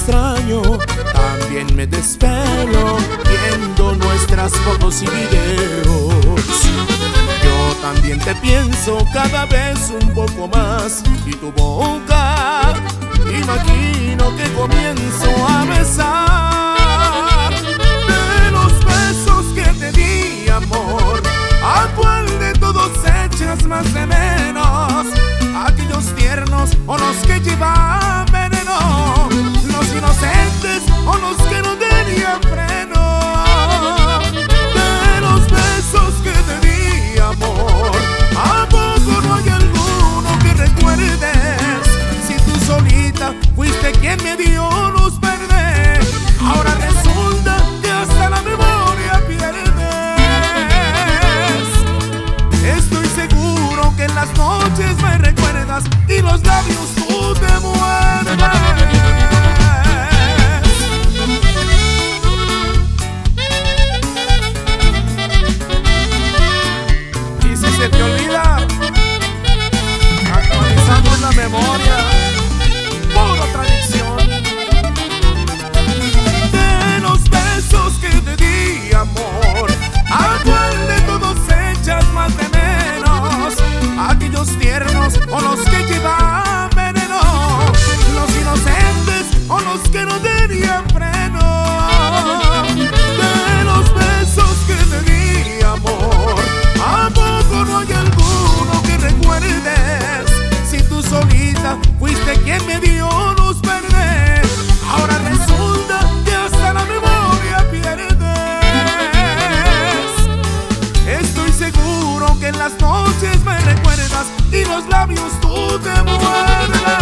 extraño, también me despelo viendo nuestras fotos y videos. Yo también te pienso cada vez un poco más y tu boca imagino que comienzo a besar. Fuiste quien me dio luz o los que llevan veneno. Los inocentes o los que no tenían freno. De los besos que te di, amor. ¿A poco no hay alguno que recuerdes? Si tú solita fuiste quien me dio luz verde, ahora resulta que hasta la memoria pierdes. Estoy seguro que en las noches me recuerdas y los labios tú te muerdes.